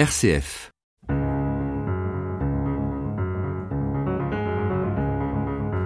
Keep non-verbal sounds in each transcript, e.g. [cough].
RCF.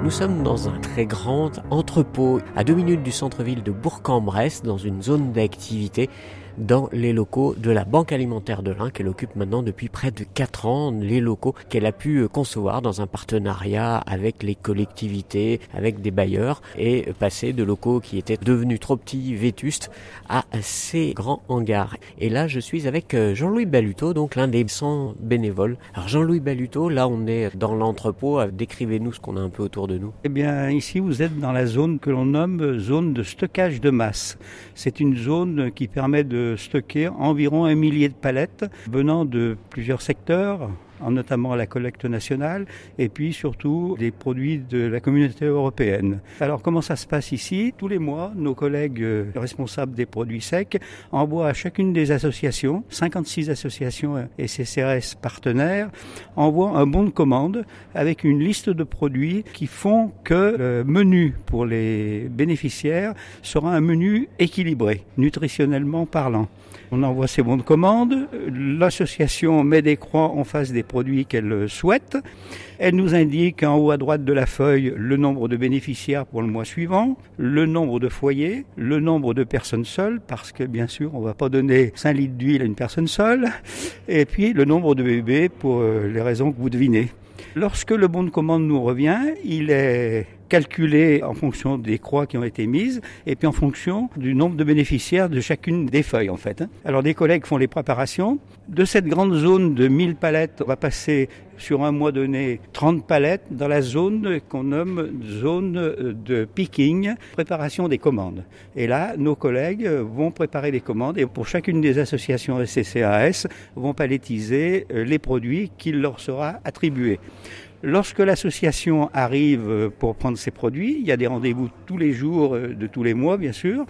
Nous sommes dans un très grand entrepôt à deux minutes du centre-ville de Bourg-en-Bresse, dans une zone d'activité dans les locaux de la Banque alimentaire de l'Ain qu'elle occupe maintenant depuis près de 4 ans, les locaux qu'elle a pu concevoir dans un partenariat avec les collectivités, avec des bailleurs et passer de locaux qui étaient devenus trop petits, vétustes à ces grands hangars. Et là, je suis avec euh, Jean-Louis Baluto, donc l'un des 100 bénévoles. Alors Jean-Louis Baluto, là on est dans l'entrepôt, décrivez-nous ce qu'on a un peu autour de nous. Eh bien ici vous êtes dans la zone que l'on nomme zone de stockage de masse. C'est une zone qui permet de stocker environ un millier de palettes venant de plusieurs secteurs, notamment la collecte nationale, et puis surtout des produits de la communauté européenne. Alors comment ça se passe ici? Tous les mois, nos collègues euh, responsables des produits secs envoient à chacune des associations, 56 associations et CCRS partenaires, envoient un bon de commande avec une liste de produits qui font que le menu pour les bénéficiaires sera un menu équilibré, nutritionnellement parlant. On envoie ces bons de commande, l'association met des croix en face des qu'elle souhaite. Elle nous indique en haut à droite de la feuille le nombre de bénéficiaires pour le mois suivant, le nombre de foyers, le nombre de personnes seules, parce que bien sûr on ne va pas donner 5 litres d'huile à une personne seule, et puis le nombre de bébés pour euh, les raisons que vous devinez. Lorsque le bon de commande nous revient, il est calculé en fonction des croix qui ont été mises et puis en fonction du nombre de bénéficiaires de chacune des feuilles en fait. Hein. Alors des collègues font les préparations. De cette grande zone de 1000 palettes, on va passer sur un mois donné 30 palettes dans la zone qu'on nomme zone de picking, préparation des commandes. Et là, nos collègues vont préparer les commandes et pour chacune des associations SCCAS vont palettiser les produits qui leur sera attribués. Lorsque l'association arrive pour prendre ses produits, il y a des rendez-vous tous les jours, euh, de tous les mois bien sûr,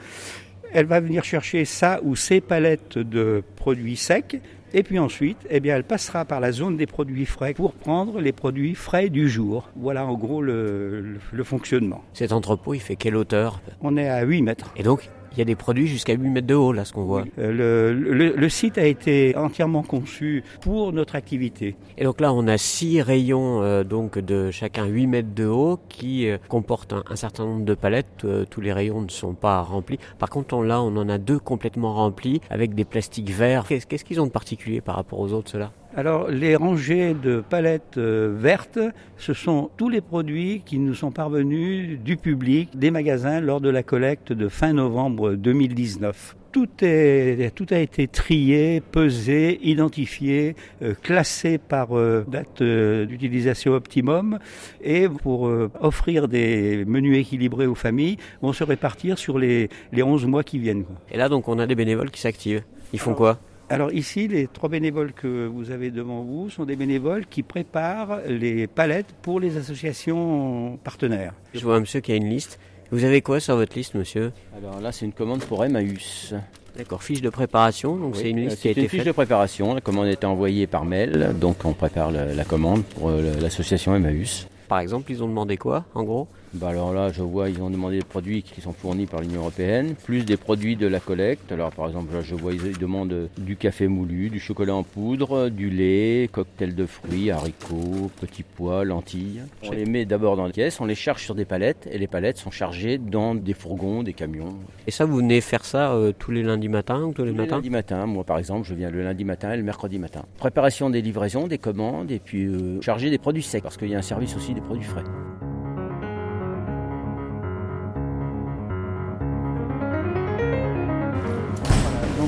elle va venir chercher ça ou ses palettes de produits secs. Et puis ensuite, eh bien, elle passera par la zone des produits frais pour prendre les produits frais du jour. Voilà en gros le, le fonctionnement. Cet entrepôt, il fait quelle hauteur? On est à 8 mètres. Et donc, il y a des produits jusqu'à 8 mètres de haut, là, ce qu'on voit. Euh, le, site a été entièrement conçu pour notre activité. Et donc là, on a six rayons, euh, donc de chacun 8 mètres de haut, qui euh, comportent un, certain nombre de palettes. tous les rayons ne sont pas remplis. Par contre, là, on en a deux complètement remplis avec des plastiques verts. Qu'est-ce qu'ils ont de particulier par rapport aux autres, ceux-là? Alors, les rangées de palettes euh, vertes, ce sont tous les produits qui nous sont parvenus du public, des magasins, lors de la collecte de fin novembre 2019 tout, est, tout a été trié, pesé, identifié, euh, classé par euh, date d'utilisation optimum et pour offrir des menus équilibrés aux familles, vont se répartir sur les, les 11 mois qui viennent. Et là, donc, on a des bénévoles qui s'activent. Ils font quoi? Alors ici, les trois bénévoles que vous avez devant vous sont des bénévoles qui préparent les palettes pour les associations partenaires. Je vois un monsieur qui a une liste. Vous avez quoi sur votre liste, monsieur? Alors là, c'est une commande pour Emmaüs. D'accord, fiche de préparation, donc c'est une liste qui a été une fiche de préparation, la commande a été envoyée par mail, donc on prépare la commande pour euh, l'association Emmaüs. Par exemple, ils ont demandé quoi, en gros? Bah alors là, je vois, ils ont demandé des produits qui sont fournis par l'Union Européenne, plus des produits de la collecte. Alors par exemple, là, je vois, ils demandent du café moulu, du chocolat en poudre, du lait, cocktail de fruits, haricots, petits pois, lentilles. On les met d'abord dans les caisses, on les charge sur des palettes, et les palettes sont chargées dans des fourgons, des camions. Et ça, vous venez faire ça euh, tous les lundis matins ou tous les matins Les lundis matins, moi par exemple, je viens le lundi matin et le mercredi matin. Préparation des livraisons, des commandes, et puis euh, charger des produits secs, parce qu'il y a un service aussi des produits frais.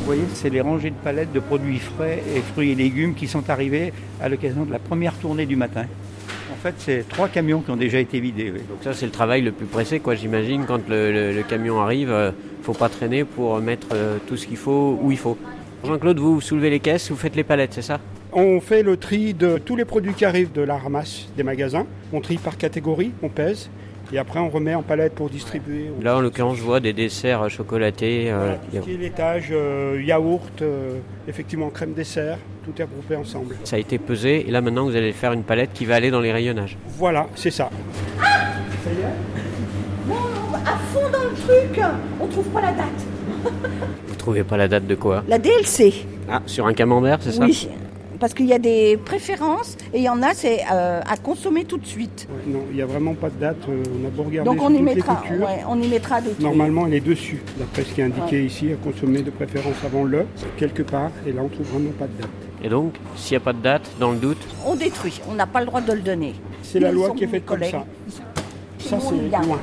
Vous voyez, c'est les rangées de palettes de produits frais et fruits et légumes qui sont arrivés à l'occasion de la première tournée du matin. En fait, c'est trois camions qui ont déjà été vidés. Donc ça, c'est le travail le plus pressé, quoi. J'imagine quand le, camion arrive, ne euh, faut pas traîner pour mettre euh, tout ce qu'il faut où il faut. Jean-Claude, vous soulevez les caisses, vous faites les palettes, c'est ça? On fait le tri de tous les produits qui arrivent de la ramasse des magasins. On trie par catégorie, on pèse. Et après, on remet en palette pour distribuer. Là, en l'occurrence, je vois des desserts chocolatés. Voilà, tout l'étage, euh, yaourt, euh, effectivement crème dessert, tout est regroupé ensemble. Ça a été pesé et là maintenant, vous allez faire une palette qui va aller dans les rayonnages. Voilà, c'est ça. ça y est Non, non, à fond dans le truc On trouve pas la date. vous trouvez pas la date de quoi? La DLC. Ah, sur un camembert, c'est ça? Oui. Parce qu'il y a des préférences et il y en a, c'est euh, à consommer tout de suite. Ouais, non, il n'y a vraiment pas de date. euh, on a beau regarder Donc on y mettra, ouais, on y mettra des. Normalement, elle est dessus, d'après ce qui est indiqué Ouais. ici, à consommer de préférence avant le, quelque part, et là on trouve vraiment pas de date. Et donc, s'il n'y a pas de date, dans le doute, On détruit, on n'a pas le droit de le donner. C'est la loi qui est faite comme ça. Ça, c'est loin.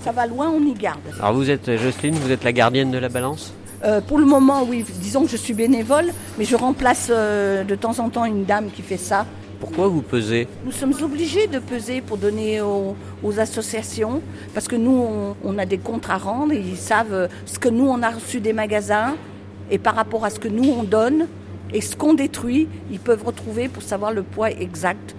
Ça va loin, on y garde. alors vous êtes euh, Jocelyne, vous êtes la gardienne de la balance? Euh, pour le moment, oui, disons que je suis bénévole, mais je remplace euh, de temps en temps une dame qui fait ça. Pourquoi vous pesez? Nous sommes obligés de peser pour donner aux, aux associations, parce que nous, on, on a des comptes à rendre, et ils savent ce que nous, on a reçu des magasins, et par rapport à ce que nous, on donne, et ce qu'on détruit, ils peuvent retrouver pour savoir le poids exact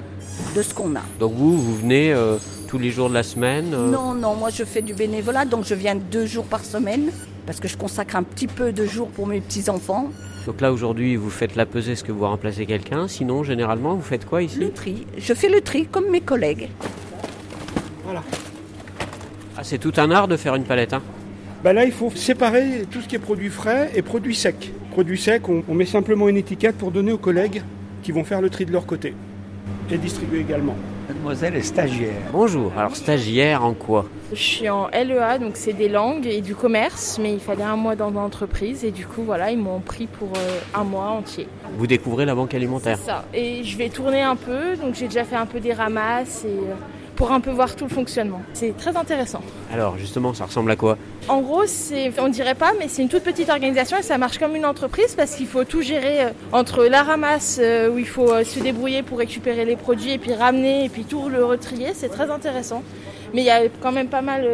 de ce qu'on a. Donc vous, vous venez euh, tous les jours de la semaine Non, non, moi je fais du bénévolat, donc je viens deux jours par semaine, parce que je consacre un petit peu de jours pour mes petits-enfants. Donc là aujourd'hui, vous faites la pesée, est-ce que vous remplacez quelqu'un? Sinon, généralement, vous faites quoi ici? Le tri. Je fais le tri comme mes collègues. Voilà. Ah, c'est tout un art de faire une palette. Hein? Bah là, il faut séparer tout ce qui est produit frais et produit sec. Produit sec, on, on met simplement une étiquette pour donner aux collègues qui vont faire le tri de leur côté. Et distribuer également. Mademoiselle est stagiaire. Bonjour, alors stagiaire en quoi? Je suis en LEA, donc c'est des langues et du commerce, mais il fallait un mois dans l'entreprise et du coup voilà, ils m'ont pris pour euh, un mois entier. Vous découvrez la banque alimentaire? C'est ça. Et je vais tourner un peu, donc j'ai déjà fait un peu des ramasses et euh, pour un peu voir tout le fonctionnement. C'est très intéressant. Alors justement, ça ressemble à quoi? En gros, c'est, on dirait pas, mais c'est une toute petite organisation et ça marche comme une entreprise parce qu'il faut tout gérer euh, entre la ramasse euh, où il faut euh, se débrouiller pour récupérer les produits et puis ramener et puis tout le retrier. C'est très intéressant. Mais il y a quand même pas mal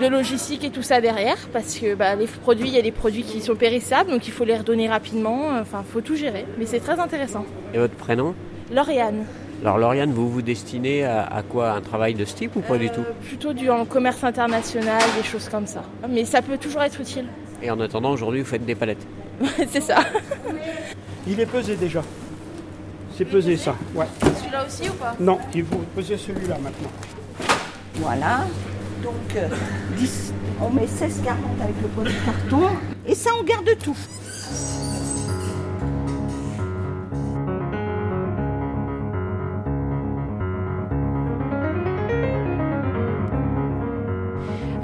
de logistique et tout ça derrière parce que bah, les produits, il y a des produits qui sont périssables donc il faut les redonner rapidement. Enfin, il faut tout gérer. Mais c'est très intéressant. Et votre prénom? Lauriane. Alors Lauriane, vous vous destinez à, à quoi? Un travail de ce type ou pas du Euh, tout? Plutôt du en commerce international, des choses comme ça. Mais ça peut toujours être utile. Et en attendant, aujourd'hui, vous faites des palettes. c'est ça. Il est pesé déjà. C'est pesé ça, ouais. Celui-là aussi ou pas? Non, il faut peser celui-là maintenant. Voilà. Donc, euh, 10, on met 16,40 avec le poids du carton. Et ça, on garde tout.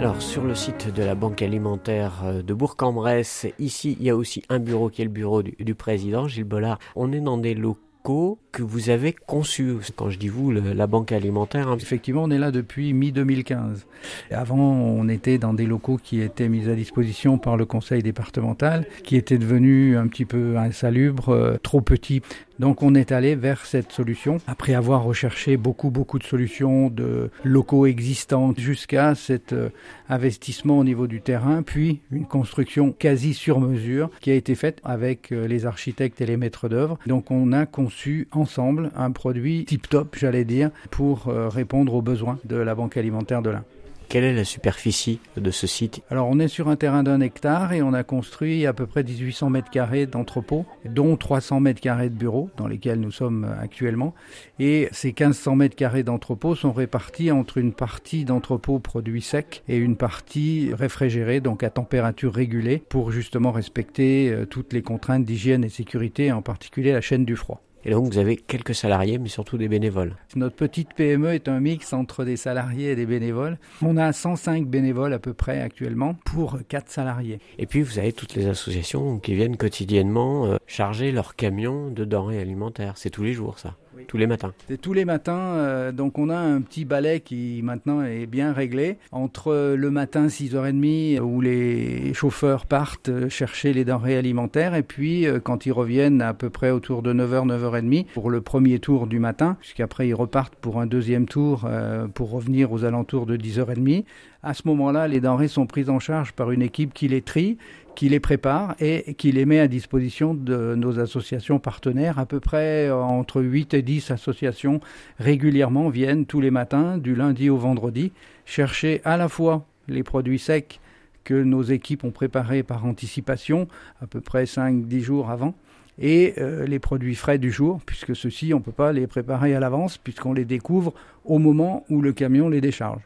Alors sur le site de la banque alimentaire euh, de Bourg-en-Bresse, ici il y a aussi un bureau qui est le bureau du, du président Gilles Bollard. On est dans des locaux que vous avez conçus. Quand je dis vous, la banque alimentaire, hein, Effectivement, on est là depuis mi-2015. Avant, on était dans des locaux qui étaient mis à disposition par le conseil départemental, qui étaient devenus un petit peu insalubres, euh, trop petits. Donc on est allé vers cette solution, après avoir recherché beaucoup, beaucoup de solutions de locaux existants jusqu'à cet euh, investissement au niveau du terrain, puis une construction quasi sur mesure qui a été faite avec euh, les architectes et les maîtres d'œuvre. Donc on a conçu ensemble un produit tip-top, j'allais dire, pour euh, répondre aux besoins de la Banque alimentaire de l'Ain. quelle est la superficie de ce site? Alors on est sur un terrain d'un hectare et on a construit à peu près 1800 mètres carrés d'entrepôts, dont 300 mètres carrés de bureaux dans lesquels nous sommes euh, actuellement. Et ces 1500 mètres carrés d'entrepôts sont répartis entre une partie d'entrepôts produits secs et une partie réfrigérée, donc à température régulée, pour justement respecter euh, toutes les contraintes d'hygiène et sécurité, en particulier la chaîne du froid. Et donc vous avez quelques salariés, mais surtout des bénévoles. Notre petite PME est un mix entre des salariés et des bénévoles. On a 105 bénévoles à peu près actuellement pour 4 salariés. Et puis vous avez toutes les associations qui viennent quotidiennement euh, charger leurs camions de denrées alimentaires. C'est tous les jours ça, tous les matins. C'est tous les matins, euh, donc on a un petit balai qui maintenant est bien réglé. Entre le matin 6h30 où les chauffeurs partent euh, chercher les denrées alimentaires et puis euh, quand ils reviennent à peu près autour de 9h, 9h30 pour le premier tour du matin, puisqu'après ils repartent pour un deuxième tour euh, pour revenir aux alentours de 10h30. À ce moment-là, les denrées sont prises en charge par une équipe qui les trie, qui les prépare et qui les met à disposition de nos associations partenaires. À peu près euh, entre 8 et 10 associations régulièrement viennent tous les matins, du lundi au vendredi, chercher à la fois les produits secs que nos équipes ont préparés par anticipation, à peu près 5-10 jours avant, et euh, les produits frais du jour, puisque ceux-ci, on ne peut pas les préparer à l'avance, puisqu'on les découvre au moment où le camion les décharge.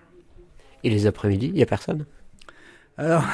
Et les après-midi, il n'y a personne? Alors,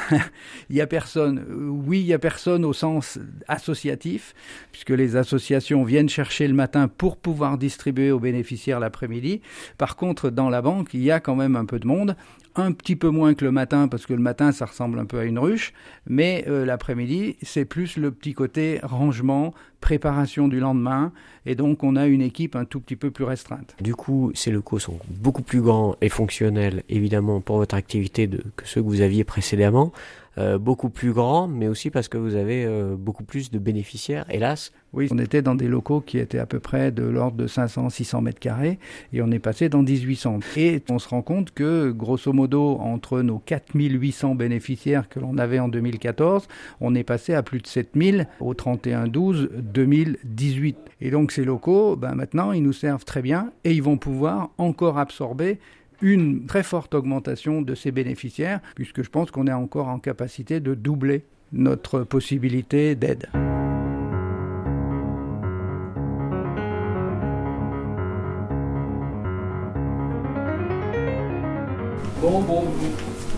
il [laughs] y a personne. Oui, il y a personne au sens associatif, puisque les associations viennent chercher le matin pour pouvoir distribuer aux bénéficiaires l'après-midi. Par contre, dans la banque, il y a quand même un peu de monde un petit peu moins que le matin, parce que le matin, ça ressemble un peu à une ruche, mais euh, l'après-midi, c'est plus le petit côté rangement, préparation du lendemain, et donc on a une équipe un tout petit peu plus restreinte. Du coup, ces locaux sont beaucoup plus grands et fonctionnels, évidemment, pour votre activité que ceux que vous aviez précédemment. Euh, beaucoup plus grand, mais aussi parce que vous avez euh, beaucoup plus de bénéficiaires, hélas. Oui, on était dans des locaux qui étaient à peu près de l'ordre de 500-600 mètres carrés, et on est passé dans 1800. Et on se rend compte que, grosso modo, entre nos 4800 bénéficiaires que l'on avait en 2014, on est passé à plus de 7000 au 31-12-2018. Et donc ces locaux, ben maintenant, ils nous servent très bien, et ils vont pouvoir encore absorber une très forte augmentation de ces bénéficiaires, puisque je pense qu'on est encore en capacité de doubler notre possibilité d'aide. Bon, bon,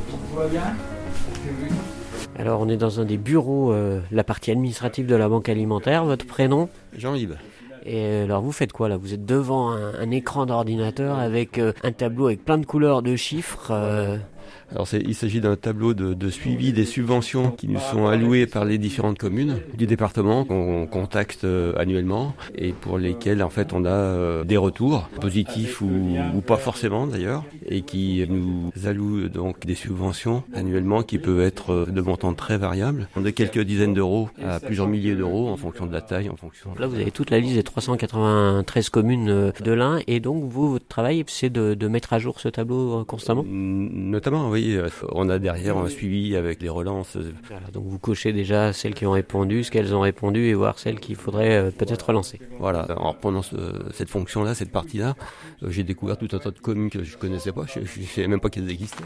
tout va bien? Alors on est dans un des bureaux, euh, la partie administrative de la banque alimentaire. Votre prénom? Jean-Yves. Et euh, alors vous faites quoi là? Vous êtes devant un, écran d'ordinateur avec euh, un tableau avec plein de couleurs de chiffres. Euh, alors il s'agit d'un tableau de, suivi des subventions qui nous sont allouées par les différentes communes du département qu'on contacte euh, annuellement et pour lesquels en fait on a euh, des retours positifs ou, pas forcément d'ailleurs et qui nous allouent donc des subventions annuellement qui peuvent être euh, de montants très variables, de quelques dizaines d'euros à plusieurs milliers d'euros en fonction de la taille, en fonction. Là vous avez toute la liste des 393 communes de l'Ain et donc vous votre travail c'est de, de mettre à jour ce tableau constamment? Notamment oui euh, on a derrière un suivi avec les relances. donc vous cochez déjà celles qui ont répondu, ce qu'elles ont répondu et voir celles qu'il faudrait euh, peut-être relancer. Voilà, en reprenant cette fonction-là, cette partie-là, euh, j'ai découvert tout un tas de communes que je ne connaissais pas, je ne savais même pas qu'elles existaient.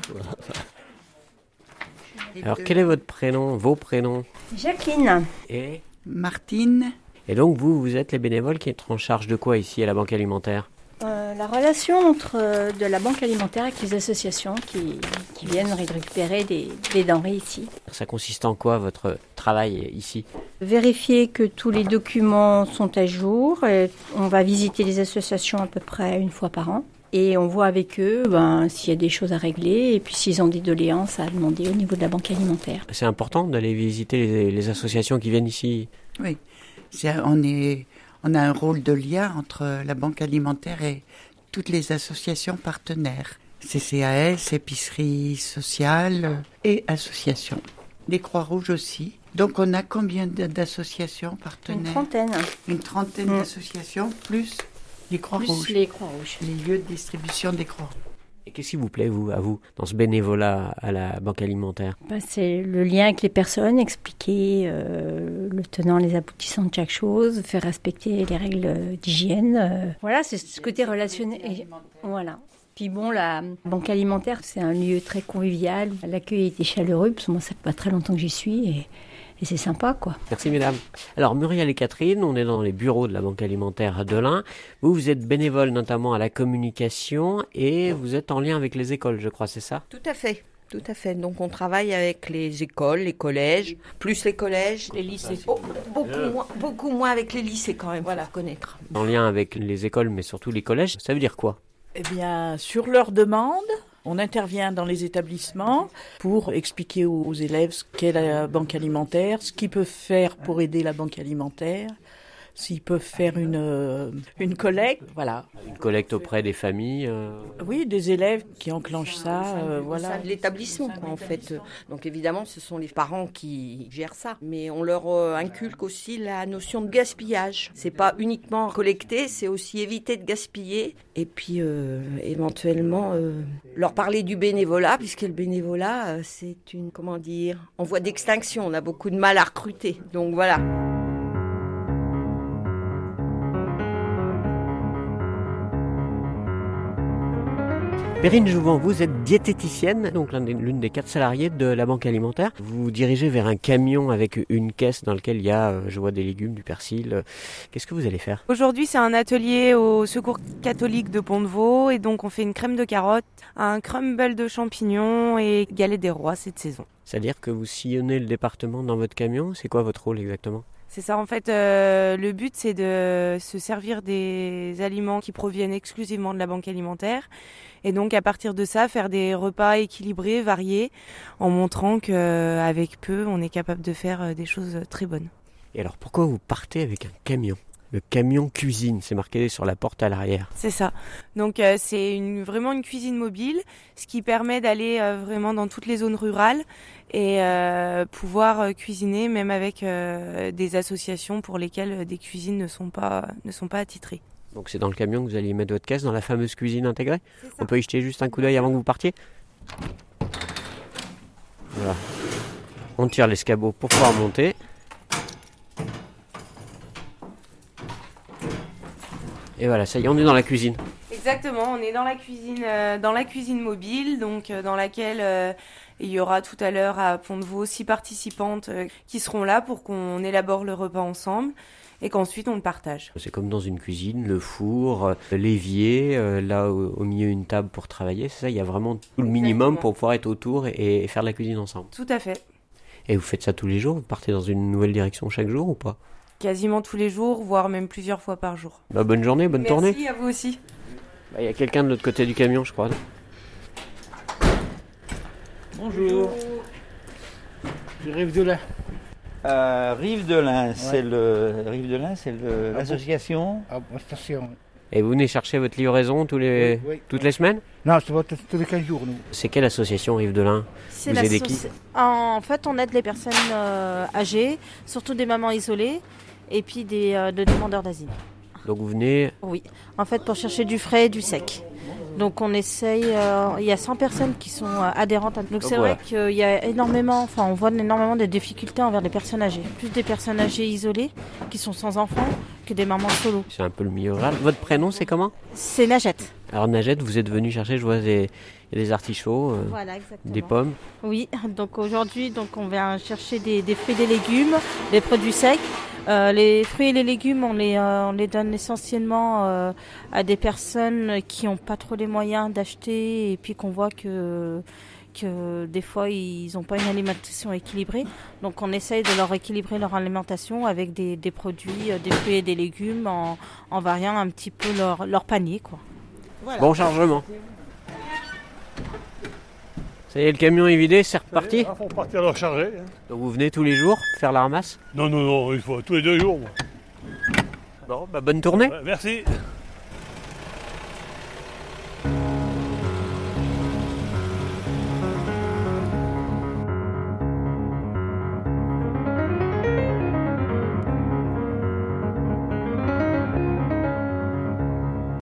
Alors quel est votre prénom, vos prénoms? Jacqueline. Et? Martine. Et donc vous, vous êtes les bénévoles qui êtes en charge de quoi ici à la Banque Alimentaire? Euh, la relation entre euh, de la banque alimentaire avec les associations qui, viennent récupérer des, denrées ici. Ça consiste en quoi votre travail ici? Vérifier que tous les documents sont à jour. on va visiter les associations à peu près une fois par an. Et on voit avec eux ben, s'il y a des choses à régler et puis s'ils ont des doléances à demander au niveau de la banque alimentaire. C'est important d'aller visiter les, les, associations qui viennent ici? Oui, on est on a un rôle de lien entre la banque alimentaire et toutes les associations partenaires. CCAS, épicerie sociale et associations. Les Croix-Rouges aussi. Donc on a combien d'associations partenaires Une trentaine. Une trentaine mm. d'associations, plus les Croix-Rouges. Les Croix-Rouges. Les lieux de distribution des Croix-Rouges. Et qu'est-ce qui vous plaît, vous, à vous, dans ce bénévolat à la banque alimentaire? Bah, C'est le lien avec les personnes, expliquer euh, le tenant, les aboutissants de chaque chose, faire respecter les règles d'hygiène. Euh. Voilà, c'est ce côté relationnel. voilà. Puis bon, la banque alimentaire, c'est un lieu très convivial. L'accueil était chaleureux, parce que moi, ça fait pas très longtemps que j'y suis. Et et c'est sympa, quoi. Merci, mesdames. Alors, Muriel et Catherine, on est dans les bureaux de la Banque alimentaire de l'Ain. Vous, vous êtes bénévole notamment à la communication et vous êtes en lien avec les écoles, je crois, c'est ça? Tout à fait. Tout à fait. Donc on travaille avec les écoles, les collèges, plus les collèges, les lycées. Oh, beaucoup, moins, beaucoup moins avec les lycées quand même, voilà, connaître. En lien avec les écoles, mais surtout les collèges, ça veut dire quoi? Eh bien, sur leur demande, on intervient dans les établissements pour expliquer aux élèves ce qu'est la banque alimentaire, ce qu'ils peuvent faire pour aider la banque alimentaire, s'ils peuvent faire une, euh, une collecte, voilà. Une collecte auprès des familles euh. Oui, des élèves qui enclenchent ça, euh, voilà. l'établissement, en fait. Donc évidemment, ce sont les parents qui gèrent ça, mais on leur inculque aussi la notion de gaspillage. C'est pas uniquement collecter, c'est aussi éviter de gaspiller, et puis éventuellement leur parler du bénévolat, puisque le bénévolat, c'est une, comment dire, en voie d'extinction. On a beaucoup de mal à recruter, donc voilà. Perrine Jouvent, vous êtes diététicienne, donc l'une des quatre salariés de la banque alimentaire. Vous vous dirigez vers un camion avec une caisse dans lequel il y a, euh, je vois, des légumes, du persil. Qu'est-ce que vous allez faire? Aujourd'hui, c'est un atelier au Secours catholique de Pont-de-Vaux et donc on fait une crème de carotte, un crumble de champignons et galette des rois cette saison. C'est-à-dire que vous sillonnez le département dans votre camion? C'est quoi votre rôle exactement? C'est ça, en fait, euh, le but c'est de se servir des aliments qui proviennent exclusivement de la banque alimentaire et donc à partir de ça faire des repas équilibrés, variés, en montrant qu'avec peu on est capable de faire euh, des choses très bonnes. Et alors pourquoi vous partez avec un camion? Le camion cuisine, c'est marqué sur la porte à l'arrière. C'est ça. Donc euh, c'est vraiment une cuisine mobile, ce qui permet d'aller vraiment dans toutes les zones rurales et euh, pouvoir euh, cuisiner même avec euh, des associations pour lesquelles des cuisines ne sont pas, ne sont pas attitrées. Donc c'est dans le camion que vous allez mettre votre caisse, dans la fameuse cuisine intégrée On peut y jeter juste un coup d'œil avant que vous partiez Voilà. On tire l'escabeau pour pouvoir monter. Et voilà, ça y est, on est dans la cuisine. Exactement, on est dans la cuisine, dans la cuisine mobile, donc dans laquelle il y aura tout à l'heure à Pont-de-Vaux six participantes euh, qui seront là pour qu'on élabore le repas ensemble et qu'ensuite on le partage. C'est comme dans une cuisine, le four, euh, l'évier, euh, là au, milieu une table pour travailler, c'est ça, il y a vraiment tout le minimum pour pouvoir être autour et, faire de la cuisine ensemble. Tout à fait. Et vous faites ça tous les jours Vous partez dans une nouvelle direction chaque jour ou pas? Quasiment tous les jours, voire même plusieurs fois par jour. Bah, bonne journée, bonne tournée. Merci à vous aussi. Bah, il y a quelqu'un de l'autre côté du camion, je crois. Bonjour. Rive de l'Ain. Euh, Rive de l'Ain, c'est le Rive de l'Ain, c'est ah l'association? station. Et vous venez chercher votre livraison tous les, toutes les semaines? Non, c'est tous les 15 jours, nous. C'est quelle association Rive de l'Ain Vous aidez qui? En fait, on aide les personnes euh, âgées, surtout des mamans isolées, et puis des euh, demandeurs d'asile. Donc vous venez Oui, en fait, pour chercher du frais et du sec. Donc on essaye, euh, il y a 100 personnes qui sont euh, adhérentes. Donc c'est vrai qu'il y a énormément, enfin on voit énormément de difficultés envers les personnes âgées. Plus des personnes âgées isolées qui sont sans enfants que des mamans solo. C'est un peu le milieu rural. Votre prénom c'est comment? C'est Najette. Alors Najette, vous êtes venu chercher, je vois des, des artichauts, euh, des pommes. Oui, [laughs] donc aujourd'hui donc on vient chercher des, des fruits, des légumes, des produits secs. Euh, les fruits et les légumes, on les, euh, on les donne essentiellement euh, à des personnes qui n'ont pas trop les moyens d'acheter et puis qu'on voit que, que des fois ils n'ont pas une alimentation équilibrée. Donc on essaye de leur équilibrer leur alimentation avec des, des produits, des fruits et des légumes en, en variant un petit peu leur, leur panier. Quoi. Bon chargement. Ça y est, le camion est vidé, c'est reparti Il faut partir le recharger. Donc vous venez tous les jours faire la ramasse? Non, non, non, il faut tous les deux jours. Bon, bah bonne tournée. merci.